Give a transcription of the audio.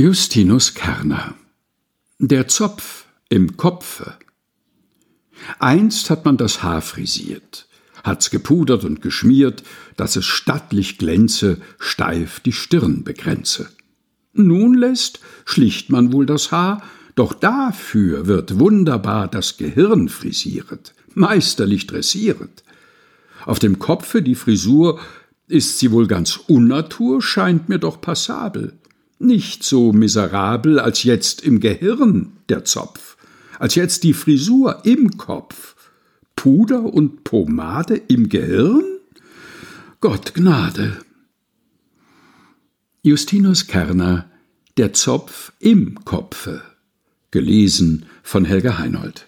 Justinus Kerner Der Zopf im Kopfe Einst hat man das Haar frisiert, hat's gepudert und geschmiert, dass es stattlich glänze, steif die Stirn begrenze. Nun lässt, schlicht man wohl das Haar, doch dafür wird wunderbar das Gehirn frisieret, meisterlich dressieret. Auf dem Kopfe die Frisur, ist sie wohl ganz unnatur, scheint mir doch passabel nicht so miserabel als jetzt im Gehirn der Zopf, als jetzt die Frisur im Kopf, Puder und Pomade im Gehirn? Gott Gnade. Justinus Kerner Der Zopf im Kopfe gelesen von Helga Heinold